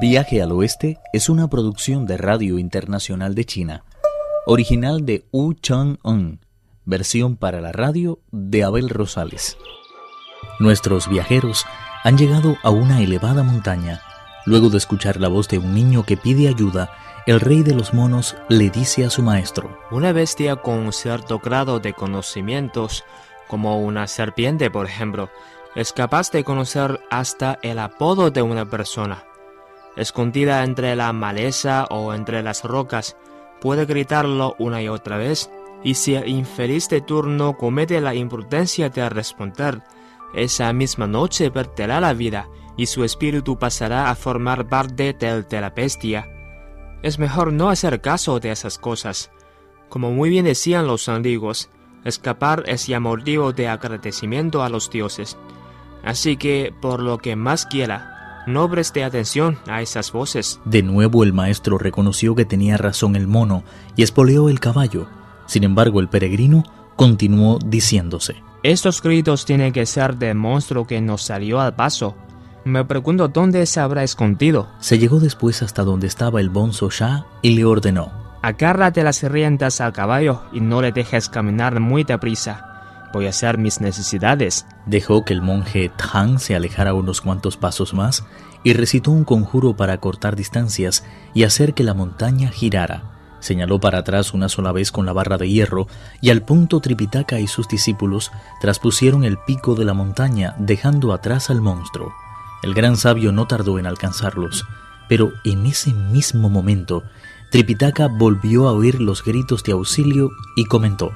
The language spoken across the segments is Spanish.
Viaje al Oeste es una producción de Radio Internacional de China, original de Wu Chang-un, versión para la radio de Abel Rosales. Nuestros viajeros han llegado a una elevada montaña. Luego de escuchar la voz de un niño que pide ayuda, el rey de los monos le dice a su maestro, Una bestia con cierto grado de conocimientos, como una serpiente por ejemplo, es capaz de conocer hasta el apodo de una persona. Escondida entre la maleza o entre las rocas, puede gritarlo una y otra vez, y si el infeliz de turno comete la imprudencia de responder, esa misma noche perderá la vida y su espíritu pasará a formar parte del de la bestia. Es mejor no hacer caso de esas cosas. Como muy bien decían los antiguos, escapar es ya motivo de agradecimiento a los dioses. Así que, por lo que más quiera, no preste atención a esas voces. De nuevo el maestro reconoció que tenía razón el mono y espoleó el caballo. Sin embargo, el peregrino continuó diciéndose. Estos gritos tienen que ser del monstruo que nos salió al paso. Me pregunto dónde se habrá escondido. Se llegó después hasta donde estaba el bonzo Shah y le ordenó. Agárrate las riendas al caballo y no le dejes caminar muy deprisa. Hacer mis necesidades. Dejó que el monje Tang se alejara unos cuantos pasos más y recitó un conjuro para cortar distancias y hacer que la montaña girara. Señaló para atrás una sola vez con la barra de hierro y al punto Tripitaka y sus discípulos traspusieron el pico de la montaña dejando atrás al monstruo. El gran sabio no tardó en alcanzarlos, pero en ese mismo momento Tripitaka volvió a oír los gritos de auxilio y comentó.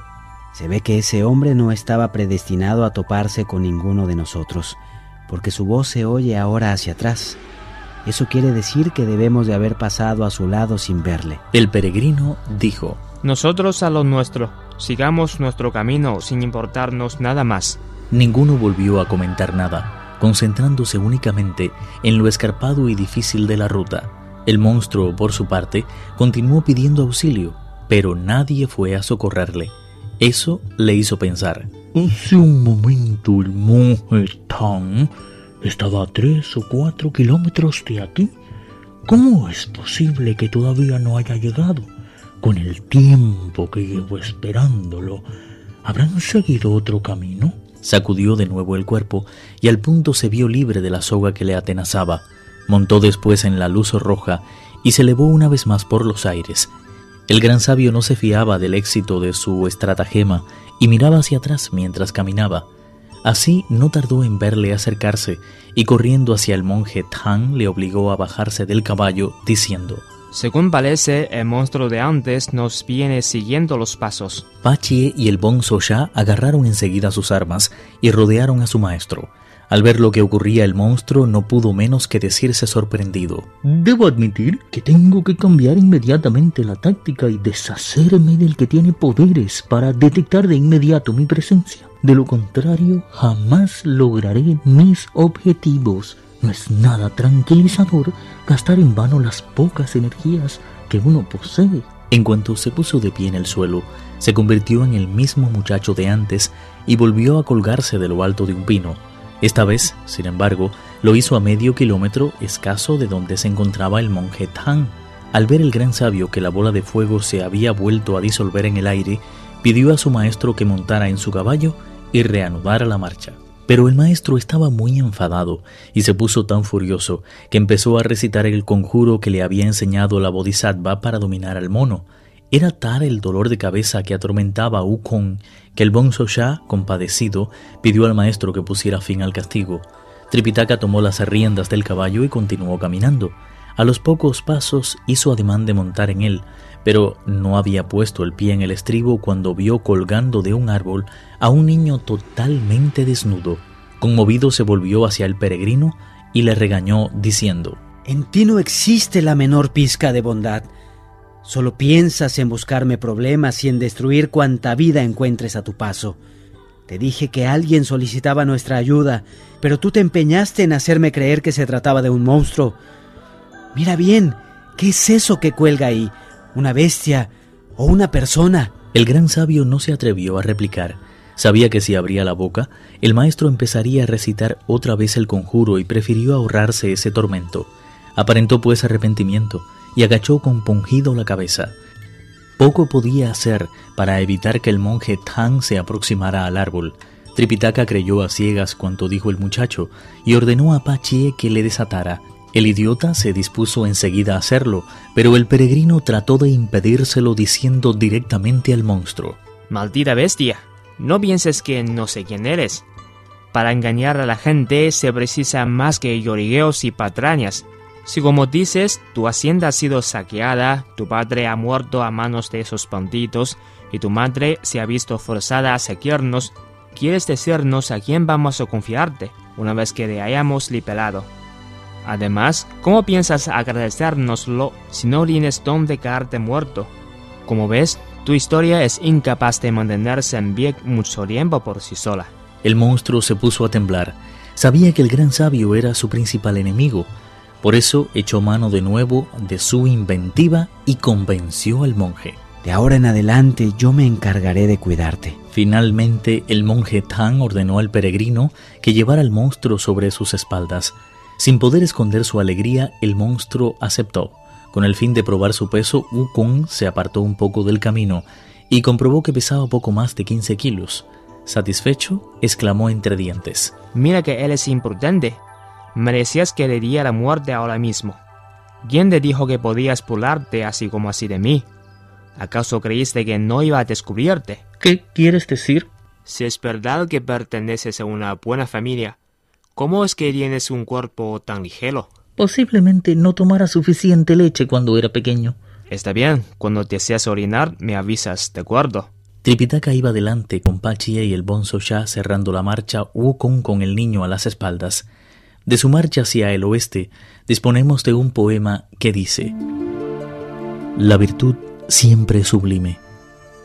Se ve que ese hombre no estaba predestinado a toparse con ninguno de nosotros, porque su voz se oye ahora hacia atrás. Eso quiere decir que debemos de haber pasado a su lado sin verle. El peregrino dijo, Nosotros a lo nuestro, sigamos nuestro camino sin importarnos nada más. Ninguno volvió a comentar nada, concentrándose únicamente en lo escarpado y difícil de la ruta. El monstruo, por su parte, continuó pidiendo auxilio, pero nadie fue a socorrerle. Eso le hizo pensar. Hace un momento el monje Tang estaba a tres o cuatro kilómetros de aquí. ¿Cómo es posible que todavía no haya llegado? Con el tiempo que llevo esperándolo, ¿habrán seguido otro camino? Sacudió de nuevo el cuerpo y al punto se vio libre de la soga que le atenazaba. Montó después en la luz roja y se elevó una vez más por los aires. El gran sabio no se fiaba del éxito de su estratagema y miraba hacia atrás mientras caminaba. Así no tardó en verle acercarse y corriendo hacia el monje Tang le obligó a bajarse del caballo diciendo Según parece, el monstruo de antes nos viene siguiendo los pasos. Pachie y el bonzo Sha agarraron enseguida sus armas y rodearon a su maestro. Al ver lo que ocurría el monstruo no pudo menos que decirse sorprendido. Debo admitir que tengo que cambiar inmediatamente la táctica y deshacerme del que tiene poderes para detectar de inmediato mi presencia. De lo contrario, jamás lograré mis objetivos. No es nada tranquilizador gastar en vano las pocas energías que uno posee. En cuanto se puso de pie en el suelo, se convirtió en el mismo muchacho de antes y volvió a colgarse de lo alto de un pino. Esta vez, sin embargo, lo hizo a medio kilómetro escaso de donde se encontraba el monje Tang. Al ver el gran sabio que la bola de fuego se había vuelto a disolver en el aire, pidió a su maestro que montara en su caballo y reanudara la marcha. Pero el maestro estaba muy enfadado y se puso tan furioso que empezó a recitar el conjuro que le había enseñado la bodhisattva para dominar al mono. Era tal el dolor de cabeza que atormentaba a Wukong que el Bonzo compadecido, pidió al maestro que pusiera fin al castigo. Tripitaka tomó las riendas del caballo y continuó caminando. A los pocos pasos hizo ademán de montar en él, pero no había puesto el pie en el estribo cuando vio colgando de un árbol a un niño totalmente desnudo. Conmovido se volvió hacia el peregrino y le regañó diciendo, En ti no existe la menor pizca de bondad. Solo piensas en buscarme problemas y en destruir cuanta vida encuentres a tu paso. Te dije que alguien solicitaba nuestra ayuda, pero tú te empeñaste en hacerme creer que se trataba de un monstruo. Mira bien, ¿qué es eso que cuelga ahí? ¿Una bestia o una persona? El gran sabio no se atrevió a replicar. Sabía que si abría la boca, el maestro empezaría a recitar otra vez el conjuro y prefirió ahorrarse ese tormento. Aparentó pues arrepentimiento y agachó compungido la cabeza. Poco podía hacer para evitar que el monje Tang se aproximara al árbol. Tripitaka creyó a ciegas cuanto dijo el muchacho y ordenó a Pachie que le desatara. El idiota se dispuso enseguida a hacerlo, pero el peregrino trató de impedírselo diciendo directamente al monstruo. Maldita bestia, no pienses que no sé quién eres. Para engañar a la gente se precisa más que llorigueos y patrañas. Si como dices, tu hacienda ha sido saqueada, tu padre ha muerto a manos de esos bandidos y tu madre se ha visto forzada a seguirnos, quieres decirnos a quién vamos a confiarte una vez que le hayamos liberado. Además, ¿cómo piensas agradecérnoslo si no tienes donde caerte muerto? Como ves, tu historia es incapaz de mantenerse en pie mucho tiempo por sí sola. El monstruo se puso a temblar. Sabía que el gran sabio era su principal enemigo, por eso echó mano de nuevo de su inventiva y convenció al monje. De ahora en adelante yo me encargaré de cuidarte. Finalmente el monje Tang ordenó al peregrino que llevara al monstruo sobre sus espaldas. Sin poder esconder su alegría, el monstruo aceptó. Con el fin de probar su peso, Wukong se apartó un poco del camino y comprobó que pesaba poco más de 15 kilos. Satisfecho, exclamó entre dientes. Mira que él es imprudente. Merecías que le diera muerte ahora mismo. ¿Quién te dijo que podías burlarte así como así de mí? ¿Acaso creíste que no iba a descubrirte? ¿Qué quieres decir? Si es verdad que perteneces a una buena familia, ¿cómo es que tienes un cuerpo tan ligero? Posiblemente no tomara suficiente leche cuando era pequeño. Está bien, cuando deseas orinar me avisas, ¿de acuerdo? Tripitaka iba delante con Pachie y el bonzo ya cerrando la marcha, Wukong con el niño a las espaldas. De su marcha hacia el oeste, disponemos de un poema que dice: La virtud siempre es sublime,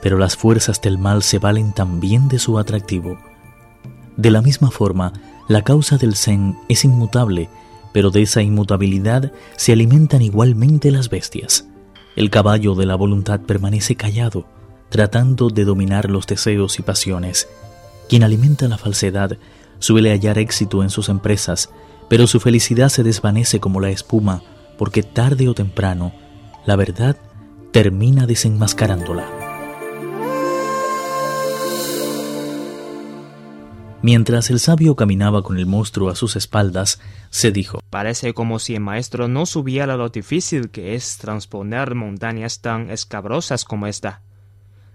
pero las fuerzas del mal se valen también de su atractivo. De la misma forma, la causa del Zen es inmutable, pero de esa inmutabilidad se alimentan igualmente las bestias. El caballo de la voluntad permanece callado, tratando de dominar los deseos y pasiones. Quien alimenta la falsedad suele hallar éxito en sus empresas, pero su felicidad se desvanece como la espuma, porque tarde o temprano la verdad termina desenmascarándola. Mientras el sabio caminaba con el monstruo a sus espaldas, se dijo Parece como si el maestro no supiera lo difícil que es transponer montañas tan escabrosas como esta.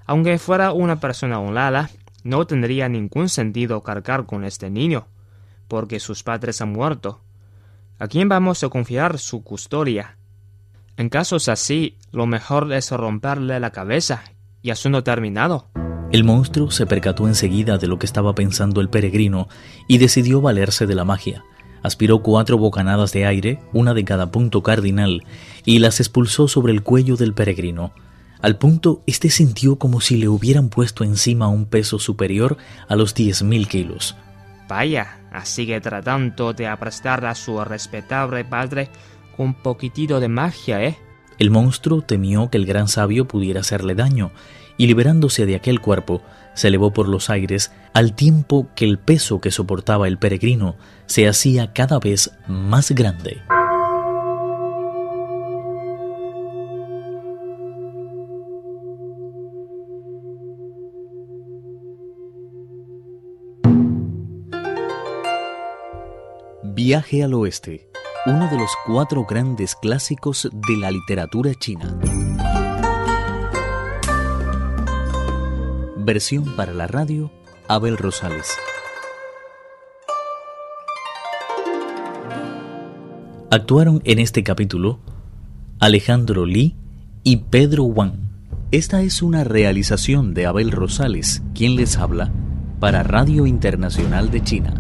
Aunque fuera una persona honrada, no tendría ningún sentido cargar con este niño porque sus padres han muerto. ¿A quién vamos a confiar su custodia? En casos así, lo mejor es romperle la cabeza y asunto terminado. El monstruo se percató enseguida de lo que estaba pensando el peregrino y decidió valerse de la magia. Aspiró cuatro bocanadas de aire, una de cada punto cardinal, y las expulsó sobre el cuello del peregrino. Al punto, éste sintió como si le hubieran puesto encima un peso superior a los diez mil kilos. Vaya, así que tratando de aprestar a su respetable padre un poquitito de magia, ¿eh? El monstruo temió que el gran sabio pudiera hacerle daño, y liberándose de aquel cuerpo, se elevó por los aires al tiempo que el peso que soportaba el peregrino se hacía cada vez más grande. Viaje al Oeste, uno de los cuatro grandes clásicos de la literatura china. Versión para la radio, Abel Rosales. Actuaron en este capítulo Alejandro Li y Pedro Wang. Esta es una realización de Abel Rosales, quien les habla, para Radio Internacional de China.